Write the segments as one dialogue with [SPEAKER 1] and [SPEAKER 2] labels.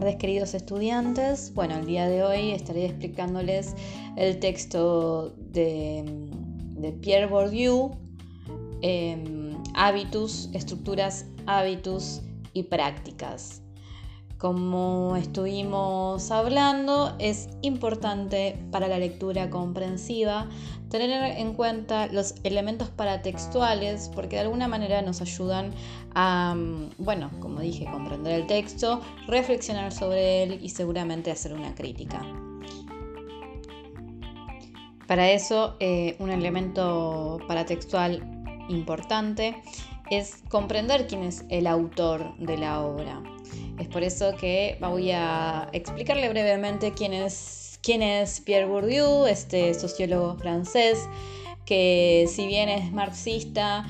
[SPEAKER 1] tardes queridos estudiantes. Bueno, el día de hoy estaré explicándoles el texto de, Pierre Bourdieu, em, Hábitus, Estructuras, Hábitus y Prácticas. Como estuvimos hablando, es importante para la lectura comprensiva tener en cuenta los elementos paratextuales porque de alguna manera nos ayudan a, mm, bueno, como dije, comprender el texto, reflexionar sobre él y seguramente hacer una crítica. Para eso, eh, un elemento paratextual importante es comprender quién es el autor de la obra. Es por eso que voy a explicarle brevemente quién es, quién es Pierre Bourdieu, este sociólogo francés, que si bien es marxista,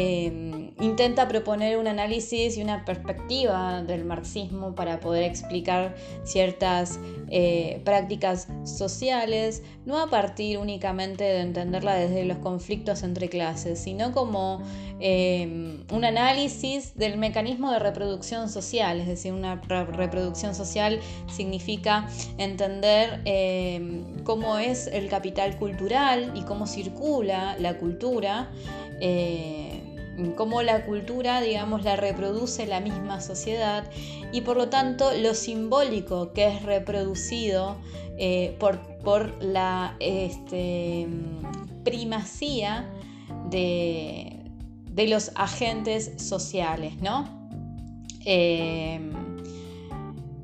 [SPEAKER 1] Em, intenta proponer un análisis y una perspectiva del marxismo para poder explicar ciertas eh, prácticas sociales, no a partir únicamente de entenderla desde los conflictos entre clases, sino como em, un análisis del mecanismo de reproducción social, es decir, una reproducción social significa entender em, cómo es el capital cultural y cómo circula la cultura. Eh, cómo la cultura, digamos, la reproduce la misma sociedad y por lo tanto lo simbólico que es reproducido eh, por, la este, primacía de, los agentes sociales, ¿no? Em,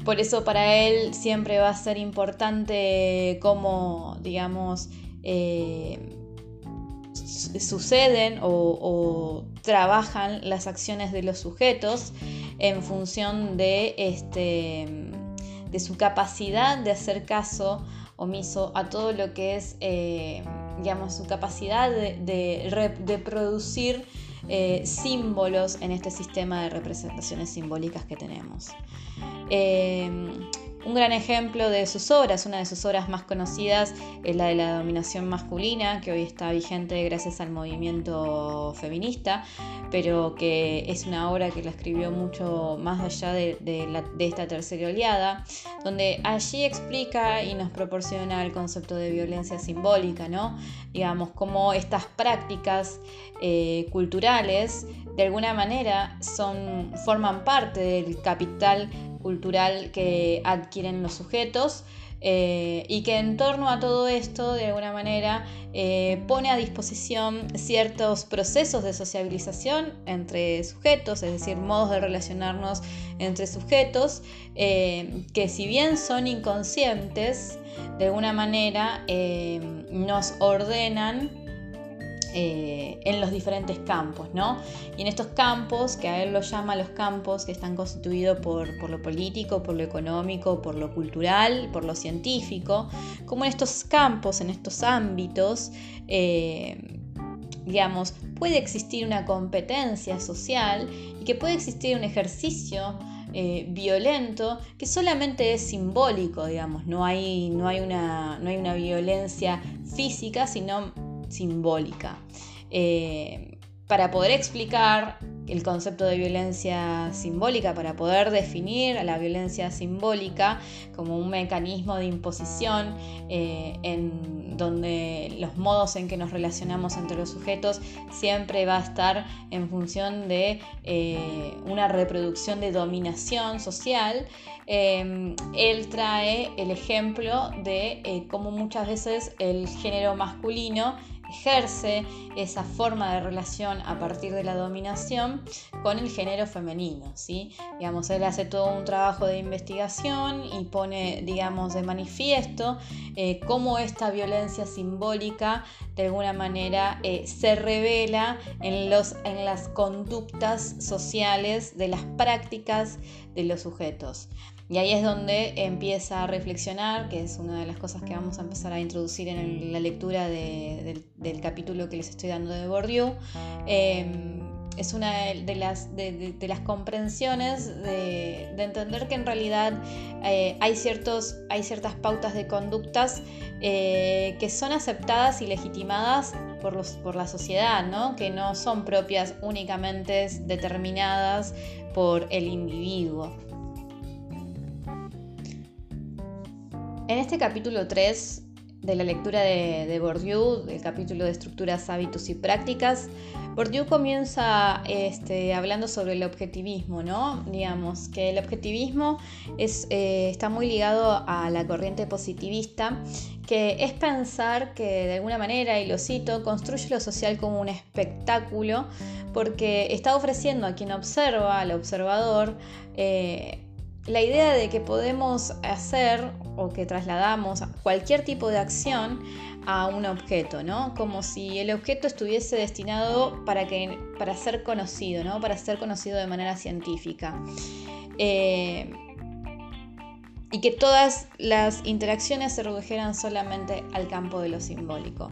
[SPEAKER 1] por eso para él siempre va a ser importante cómo, digamos, eh, suceden o, trabajan las acciones de los sujetos en función de, este, de su capacidad de hacer caso omiso a todo lo que es, eh, digamos, su capacidad de, producir eh, símbolos en este sistema de representaciones simbólicas que tenemos. Eh, un gran ejemplo de sus obras, una de sus obras más conocidas es la de la dominación masculina, que hoy está vigente gracias al movimiento feminista, pero que es una obra que la escribió mucho más allá de, esta tercera oleada, donde allí explica y nos proporciona el concepto de violencia simbólica, ¿no? Digamos, cómo estas prácticas eh, culturales de alguna manera son, forman parte del capital cultural que adquieren los sujetos eh, y que en torno a todo esto, de alguna manera, eh, pone a disposición ciertos procesos de sociabilización entre sujetos, es decir, modos de relacionarnos entre sujetos, eh, que si bien son inconscientes, de alguna manera nos ordenan eh, en los diferentes campos, ¿no? Y en estos campos, que a él lo llama los campos que están constituidos por, lo político, por lo económico, por lo cultural, por lo científico, como en estos campos, en estos ámbitos, eh, digamos, puede existir una competencia social y que puede existir un ejercicio eh, violento que solamente es simbólico, digamos, no hay, no hay, una, no hay una violencia física, sino simbólica. Eh, para poder explicar el concepto de violencia simbólica, para poder definir a la violencia simbólica como un mecanismo de imposición eh, en donde los modos en que nos relacionamos entre los sujetos siempre va a estar en función de eh, una reproducción de dominación social, él trae el ejemplo de cómo muchas veces el género masculino ejerce esa forma de relación a partir de la dominación con el género femenino, ¿sí? Digamos, él hace todo un trabajo de investigación y pone, digamos, de manifiesto eh, cómo esta violencia simbólica de alguna manera eh, se revela en, los, en las conductas sociales de las prácticas de los sujetos. Y ahí es donde empieza a reflexionar, que es una de las cosas que vamos a empezar a introducir en la lectura del, capítulo que les estoy dando de Bourdieu. Em, es una de las, comprensiones de, entender que en realidad eh, hay, ciertas pautas de conductas eh, que son aceptadas y legitimadas por, por la sociedad, ¿no? que no son propias únicamente determinadas por el individuo. En este capítulo 3 de la lectura de, de Bourdieu, del capítulo de estructuras, hábitos y prácticas, Bourdieu comienza este, hablando sobre el objetivismo, ¿no? Digamos que el objetivismo eh, está muy ligado a la corriente positivista, que es pensar que de alguna manera, y lo cito, construye lo social como un espectáculo, porque está ofreciendo a quien observa, al observador, eh, la idea de que podemos hacer o que trasladamos cualquier tipo de acción a un objeto, ¿no? Como si el objeto estuviese destinado para, que, para ser conocido, ¿no? Para ser conocido de manera científica. Eh, y que todas las interacciones se redujeran solamente al campo de lo simbólico.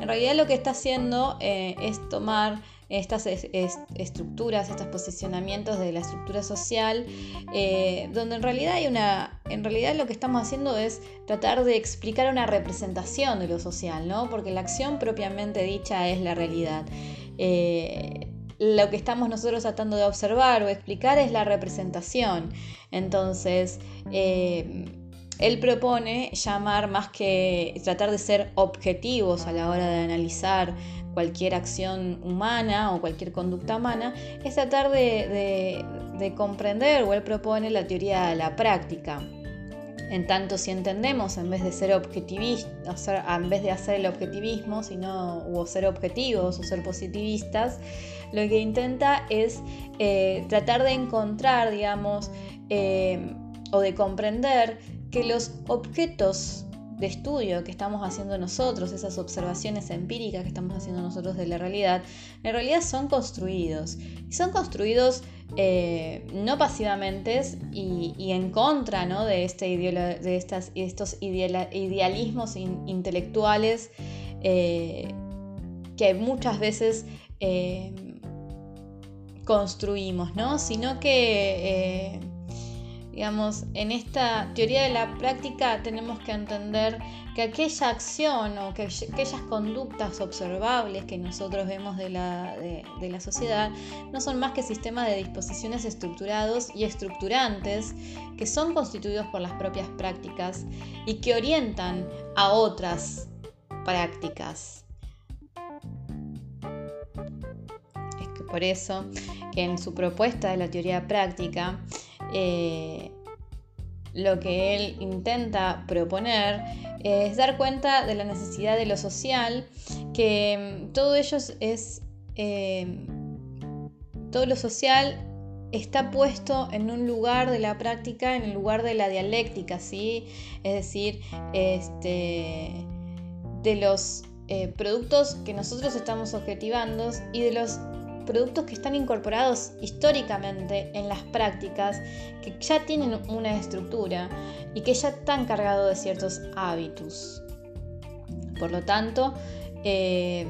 [SPEAKER 1] En realidad lo que está haciendo eh, es tomar estas estructuras, estos posicionamientos de la estructura social, eh, donde en realidad hay una, en realidad lo que estamos haciendo es tratar de explicar una representación de lo social, ¿no? Porque la acción propiamente dicha es la realidad. Eh, lo que estamos nosotros tratando de observar o explicar es la representación. Entonces, eh, él propone llamar más que tratar de ser objetivos a la hora de analizar cualquier acción humana o cualquier conducta humana, es tratar de, comprender, o él propone la teoría de la práctica. En tanto, si entendemos, en vez de ser en vez de hacer el objetivismo, sino o ser objetivos o ser positivistas, lo que intenta es eh, tratar de encontrar, digamos, eh, o de comprender que los objetos de estudio que estamos haciendo nosotros, esas observaciones empíricas que estamos haciendo nosotros de la realidad, en realidad son construidos. Y son construidos eh, no pasivamente y, en contra de, este de estas, estos idealismos intelectuales eh, que muchas veces eh, construimos, ¿no? sino que Digamos, en esta teoría de la práctica tenemos que entender que aquella acción o que aquellas conductas observables que nosotros vemos de la, de, la sociedad no son más que sistemas de disposiciones estructurados y estructurantes que son constituidos por las propias prácticas y que orientan a otras prácticas. Es que por eso que en su propuesta de la teoría práctica eh, lo que él intenta proponer es dar cuenta de la necesidad de lo social, que mm, todo ello es... Eh, todo lo social está puesto en un lugar de la práctica, en el lugar de la dialéctica, ¿sí? Es decir, este, de los eh, productos que nosotros estamos objetivando y de los productos que están incorporados históricamente en las prácticas, que ya tienen una estructura y que ya están cargados de ciertos hábitos. Por lo tanto, eh,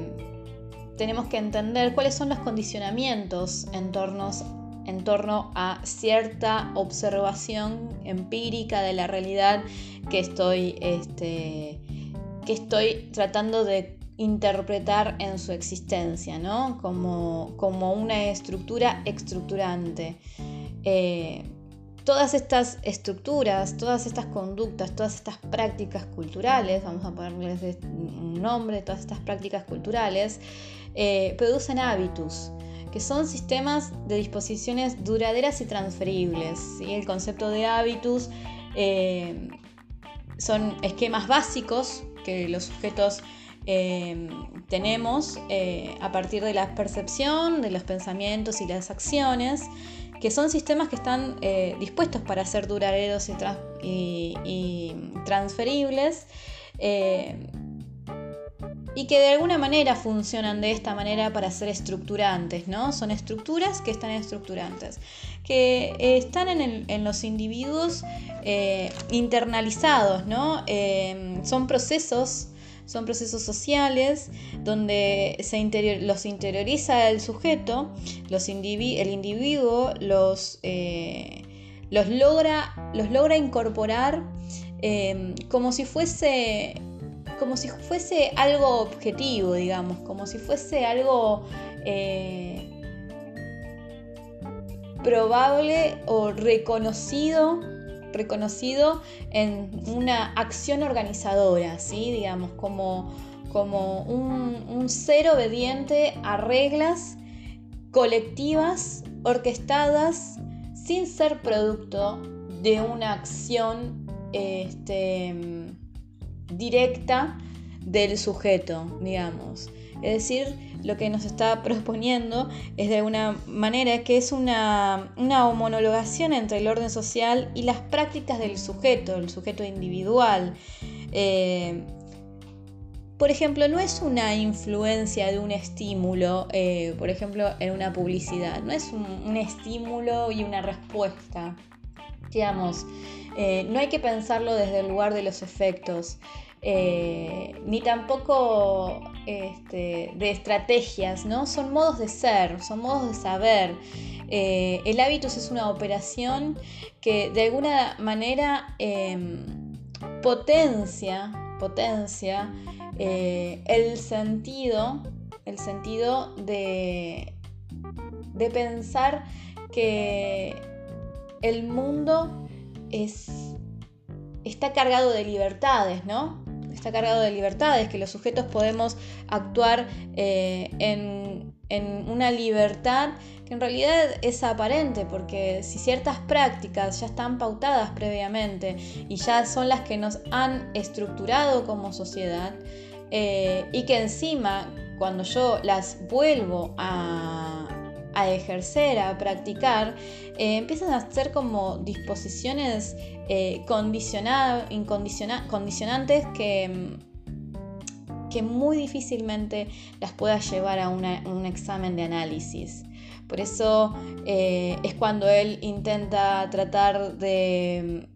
[SPEAKER 1] tenemos que entender cuáles son los condicionamientos en torno, a cierta observación empírica de la realidad que estoy, este, que estoy tratando de interpretar en su existencia, ¿no? Como, como una estructura estructurante. Eh, todas estas estructuras, todas estas conductas, todas estas prácticas culturales, vamos a ponerles un nombre, todas estas prácticas culturales, eh, producen hábitos, que son sistemas de disposiciones duraderas y transferibles. ¿sí? El concepto de hábitos eh, son esquemas básicos que los sujetos Em, tenemos eh, a partir de la percepción, de los pensamientos y las acciones, que son sistemas que están eh, dispuestos para ser duraderos y, transferibles eh, y que de alguna manera funcionan de esta manera para ser estructurantes, ¿no? Son estructuras que están estructurantes, que están en, los individuos internalizados, ¿no? Son procesos son procesos sociales donde se los interioriza el sujeto, el individuo los, eh, los, logra, los logra incorporar em, como si fuese como si fuese algo objetivo, digamos, como si fuese algo eh, probable o reconocido reconocido en una acción organizadora, ¿sí? digamos, como, como un, un ser obediente a reglas colectivas, orquestadas, sin ser producto de una acción este, directa del sujeto, digamos. Es decir, lo que nos está proponiendo es de alguna manera que es una, homologación entre el orden social y las prácticas del sujeto, el sujeto individual. Eh, por ejemplo, no es una influencia de un estímulo, eh, por ejemplo, en una publicidad, no es un, estímulo y una respuesta. Digamos, eh, no hay que pensarlo desde el lugar de los efectos. Eh, ni tampoco este, de estrategias, ¿no? Son modos de ser, son modos de saber. Eh, el hábitus es una operación que de alguna manera em, potencia, potencia eh, el sentido, el sentido de, de pensar que el mundo es, está cargado de libertades, ¿no? Está cargado de libertades, que los sujetos podemos actuar eh, en, una libertad que en realidad es aparente, porque si ciertas prácticas ya están pautadas previamente y ya son las que nos han estructurado como sociedad, eh, y que encima cuando yo las vuelvo a, ejercer, a practicar, eh, empiezan a ser como disposiciones eh, condicionantes que, que muy difícilmente las pueda llevar a un examen de análisis. Por eso eh, es cuando él intenta tratar de,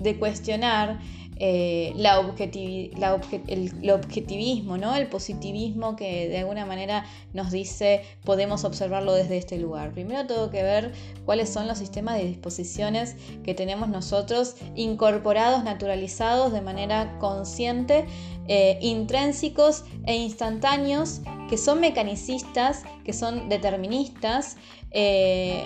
[SPEAKER 1] de cuestionar eh, la el, objetivismo, ¿no? el positivismo que de alguna manera nos dice podemos observarlo desde este lugar. Primero tengo que ver cuáles son los sistemas de disposiciones que tenemos nosotros incorporados, naturalizados de manera consciente, eh, intrínsecos e instantáneos, que son mecanicistas, que son deterministas. Eh,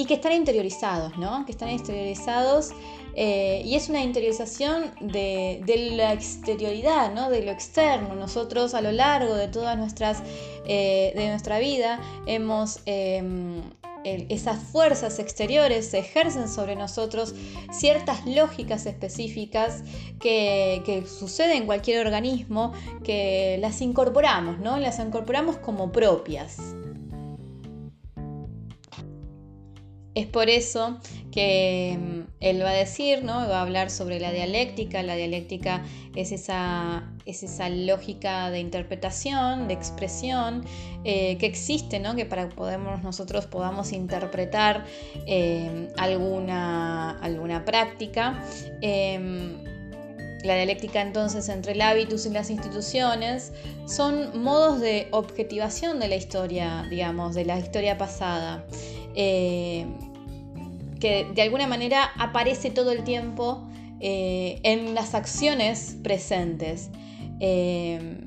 [SPEAKER 1] y que están interiorizados, ¿no? Que están exteriorizados eh, y es una interiorización de, la exterioridad, ¿no? de lo externo. Nosotros a lo largo de toda nuestras, eh, nuestra vida hemos... Em, esas fuerzas exteriores ejercen sobre nosotros ciertas lógicas específicas que, que suceden en cualquier organismo, que las incorporamos, ¿no? Las incorporamos como propias. Es por eso que mm, él va a decir, ¿no? va a hablar sobre la dialéctica. La dialéctica es esa, es esa lógica de interpretación, de expresión eh, que existe, ¿no? que para que nosotros podamos interpretar em, alguna, alguna práctica. Em, la dialéctica entonces entre el hábitus y las instituciones son modos de objetivación de la historia, digamos, de la historia pasada. Eh, que de alguna manera aparece todo el tiempo eh, en las acciones presentes. Eh,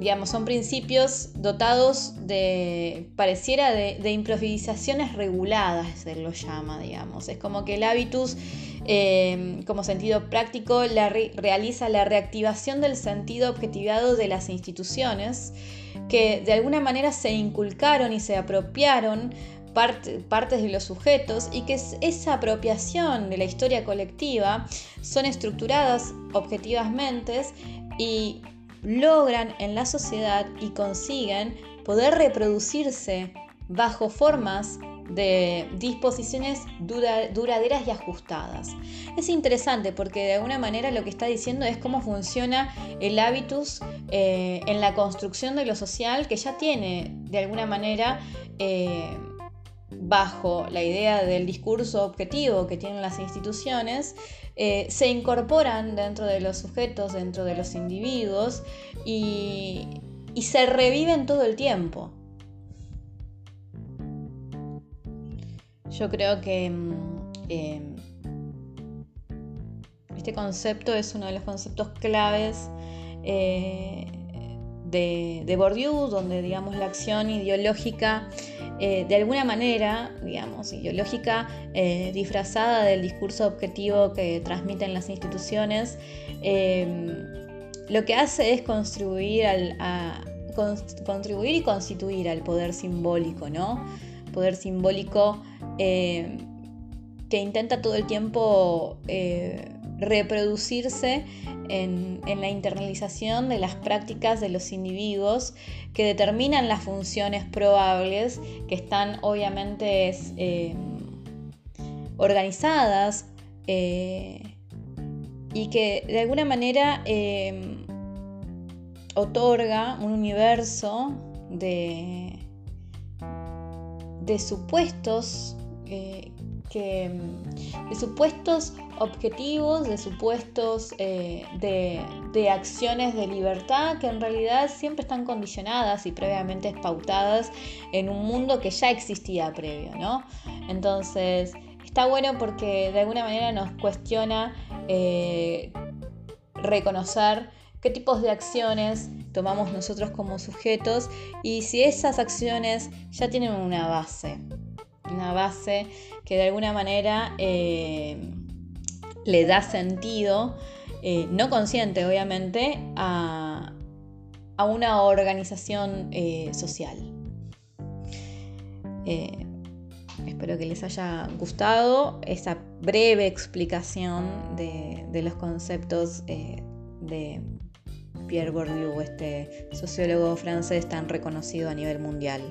[SPEAKER 1] digamos, son principios dotados de, pareciera, de, improvisaciones reguladas, se lo llama, digamos. Es como que el hábitus, como sentido práctico, realiza la reactivación del sentido objetivado de las instituciones, que de alguna manera se inculcaron y se apropiaron partes de los sujetos y que esa apropiación de la historia colectiva son estructuradas objetivamente y logran en la sociedad y consiguen poder reproducirse bajo formas de disposiciones duraderas y ajustadas. Es interesante porque de alguna manera lo que está diciendo es cómo funciona el hábitus eh, en la construcción de lo social que ya tiene de alguna manera eh, bajo la idea del discurso objetivo que tienen las instituciones, eh, se incorporan dentro de los sujetos, dentro de los individuos y, se reviven todo el tiempo. Yo creo que mm, em, este concepto es uno de los conceptos claves eh, de, Bourdieu, donde digamos la acción ideológica eh, de alguna manera, digamos, ideológica eh, disfrazada del discurso objetivo que transmiten las instituciones, lo que hace es contribuir, a, contribuir y constituir al poder simbólico, ¿no? Poder simbólico que intenta todo el tiempo reproducirse en, la internalización de las prácticas de los individuos que determinan las funciones probables que están obviamente eh, organizadas eh, y que de alguna manera eh, otorga un universo de, de supuestos que, de supuestos objetivos, de supuestos eh, de, acciones de libertad que en realidad siempre están condicionadas y previamente espautadas en un mundo que ya existía previo, ¿no? Entonces, está bueno porque de alguna manera nos cuestiona eh, reconocer qué tipos de acciones tomamos nosotros como sujetos y si esas acciones ya tienen una base, una base que de alguna manera eh, le da sentido, eh, no consciente obviamente, a, una organización eh, social. espero que les haya gustado esa breve explicación de, de los conceptos de Pierre Bourdieu, este sociólogo francés tan reconocido a nivel mundial.